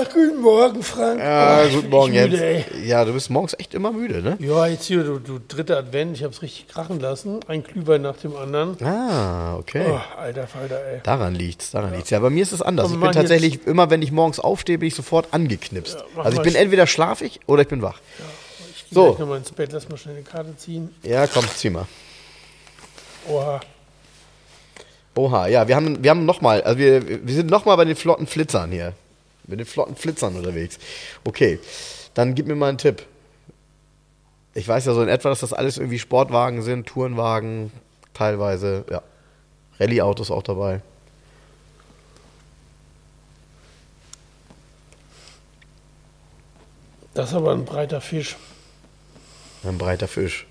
Ah, guten Morgen, Frank. Ja, Oh, guten Morgen, Jens. Ja, du bist morgens echt immer müde, ne? Ja, jetzt hier, du, du dritter Advent, ich hab's richtig krachen lassen. Ein Glühwein nach dem anderen. Ah, okay. Oh, alter Falter, ey. Daran liegt's, daran liegt's. Ja, bei mir ist es anders. Und Ich bin tatsächlich immer, wenn ich morgens aufstehe, bin ich sofort angeknipst. Ja, also ich bin entweder schlafig oder ich bin wach. Ich geh So. gleich nochmal ins Bett, lass mal schnell eine Karte ziehen. Ja, komm, zieh mal. Oha. Oha, ja, wir haben, wir haben nochmal, also wir, wir sind nochmal bei den flotten Flitzern hier. Mit den flotten Flitzern unterwegs. Okay, dann gib mir mal einen Tipp. Ich weiß ja so in etwa, dass das alles irgendwie Sportwagen sind, Tourenwagen, teilweise, ja. Rallye-Autos auch dabei. Das ist aber ein breiter Fisch. Ein breiter Fisch.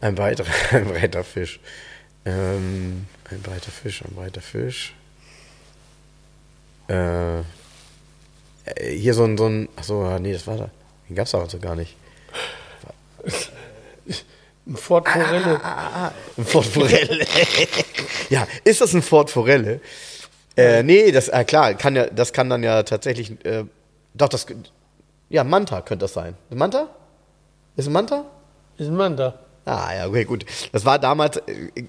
Ein breiter, ein breiter Fisch. Ähm, ein breiter Fisch, ein breiter Fisch. Äh, äh, hier so ein, so ein, achso, nee, das war da. Den gab's aber so gar nicht. Ein Ford Forelle. Ein Ford Forelle. ja, ist das ein Ford Forelle? Äh, nee, das, äh, klar, kann ja, das kann dann ja tatsächlich, äh, doch, das, ja, Manta könnte das sein. Ein Manta? Ist ein Manta? Ist ein Mann da. Ah, ja, okay, gut. Das war damals, äh, äh,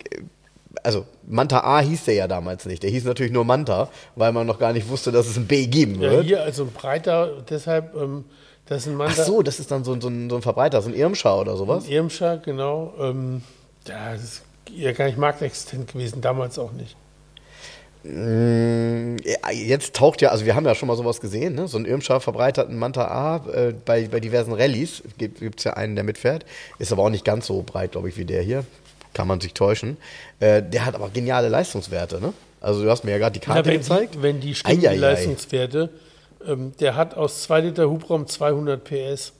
also Manta A hieß der ja damals nicht. Der hieß natürlich nur Manta, weil man noch gar nicht wusste, dass es ein B geben Ja, wird. hier also ein breiter, deshalb, ähm, das ist ein Mann Ach so, das ist dann so, ein- so, ein, so ein Verbreiter, so ein Irmschau oder sowas. Irmscher, genau. Ähm, ja, das ist ja gar nicht marktexistent gewesen, damals auch nicht. Mm, ja, Jetzt taucht ja, also wir haben ja schon mal sowas gesehen, ne? so ein Irmscher verbreiterten Manta A äh, bei, bei diversen Rallyes. Gibt es ja einen, der mitfährt. Ist aber auch nicht ganz so breit, glaube ich, wie der hier. Kann man sich täuschen. Äh, der hat aber geniale Leistungswerte. Ne? Also du hast mir ja gerade die Ja, Karte wenn, gezeigt. die, wenn die stimmen, die Leistungswerte, ähm, der hat aus 2 Liter Hubraum 200 PS.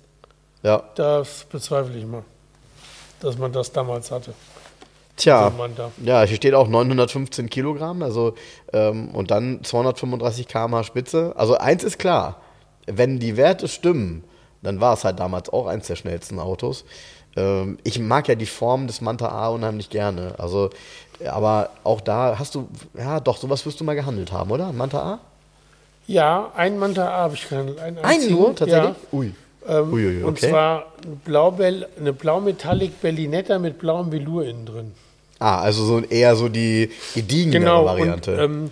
Ja. Das bezweifle ich mal, dass man das damals hatte. Tja, ja, hier steht auch 915 Kilogramm, also ähm, und dann 235 km/h Spitze. Also eins ist klar, wenn die Werte stimmen, dann war es halt damals auch eins der schnellsten Autos. Ähm, ich mag ja die Form des Manta A unheimlich gerne. Also, aber auch da hast du, ja, doch, sowas wirst du mal gehandelt haben, oder? Ein Manta A? Ja, ein Manta A habe ich gehandelt. Einen, Einen nur, tatsächlich? Ja. Ui. Ähm, Uiuiui, Und okay. zwar ein Blau-Bell- eine Blau-Metallic Berlinetta mit blauem Velour innen drin. Ah, also so eher so die gediegenere Genau, Variante. und ähm,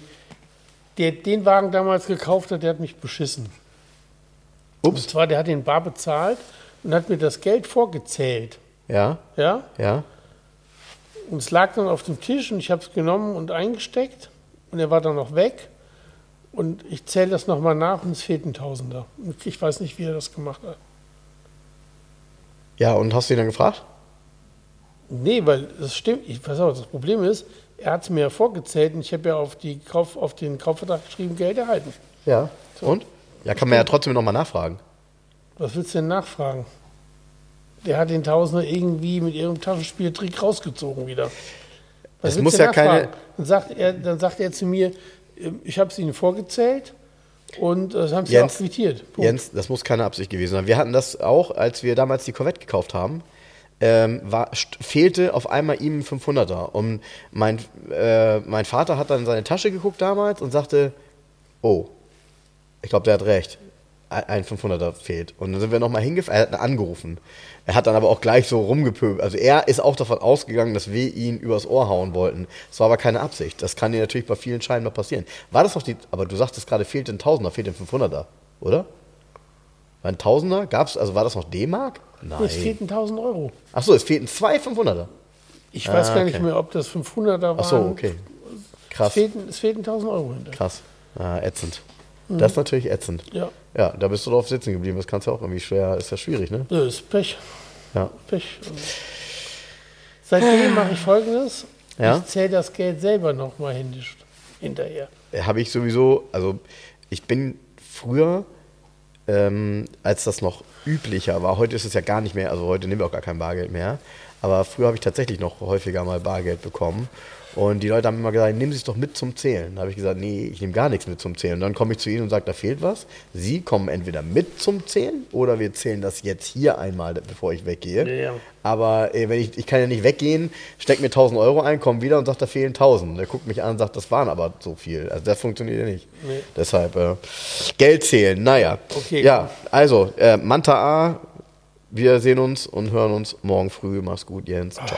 der den Wagen damals gekauft hat, der hat mich beschissen. Ups. Und zwar, der hat den bar bezahlt und hat mir das Geld vorgezählt. ja, Ja? ja. Und es lag dann auf dem Tisch und ich habe es genommen und eingesteckt und er war dann noch weg. Und ich zähle das nochmal nach und es fehlt ein Tausender. Und ich weiß nicht, wie er das gemacht hat. Ja, und hast du ihn dann gefragt? Nee, weil das stimmt. Ich weiß auch, das Problem ist, er hat es mir ja vorgezählt und ich habe ja auf, die Kauf, auf den Kaufvertrag geschrieben, Geld erhalten. Ja. Und? Ja, kann man ja trotzdem nochmal nachfragen. Was willst du denn nachfragen? Der hat den Tausender irgendwie mit ihrem Taschenspieltrick rausgezogen wieder. Was Es muss ja keine- nachfragen? Dann sagt, er, dann sagt er zu mir, ähm, ich habe es Ihnen vorgezählt und äh, das haben Sie Jens, auch quittiert. Punkt. Jens, das muss keine Absicht gewesen sein. Wir hatten das auch, als wir damals die Corvette gekauft haben. Ähm, war, fehlte auf einmal ihm ein 500er. Und mein, äh, mein Vater hat dann in seine Tasche geguckt damals und sagte, oh, ich glaube, der hat recht. Ein ein 500er fehlt. Und dann sind wir nochmal hingefahren, er hat angerufen. Er hat dann aber auch gleich so rumgepöbelt. Also er ist auch davon ausgegangen, dass wir ihn übers Ohr hauen wollten. Das war aber keine Absicht. Das kann dir natürlich bei vielen Scheinen noch passieren. War das noch die, aber du sagtest gerade, fehlt ein Tausender, fehlt ein 500er, oder? War ein Tausender? Gab's, also war das noch D-Mark? Nein. Es fehlten 1000 Euro. Achso, es fehlten zwei 500er. Ich weiß Ah, gar nicht mehr, ob das 500er waren. Achso, okay. Es Krass, fehlten, es fehlten 1000 Euro hinter. krass. Ah, ätzend. Das ist natürlich ätzend. Ja, Ja, da bist du drauf sitzen geblieben. Das kannst du auch irgendwie schwer, ist ja schwierig, ne? das ist Pech. Ja. Pech. Seitdem mache ich folgendes. Ja? Ich zähle das Geld selber nochmal hinterher. habe ich sowieso, also ich bin früher ähm, als das noch üblicher war. Heute ist es ja gar nicht mehr, also heute nehmen wir auch gar kein Bargeld mehr. Aber früher habe ich tatsächlich noch häufiger mal Bargeld bekommen. Und die Leute haben immer gesagt, nehmen Sie es doch mit zum Zählen. Da habe ich gesagt, nee, ich nehme gar nichts mit zum Zählen. Und dann komme ich zu Ihnen und sage, da fehlt was. Sie kommen entweder mit zum Zählen oder wir zählen das jetzt hier einmal, bevor ich weggehe. Ja. Aber äh, wenn ich, ich kann ja nicht weggehen, stecke mir 1000 Euro ein, komme wieder und sagt, da fehlen 1000. Der guckt mich an und sagt, das waren aber so viel. Also das funktioniert ja nicht. Nee. Deshalb äh, Geld zählen, naja. Okay. Ja, also äh, Manta A, wir sehen uns und hören uns morgen früh. Mach's gut, Jens. Ciao.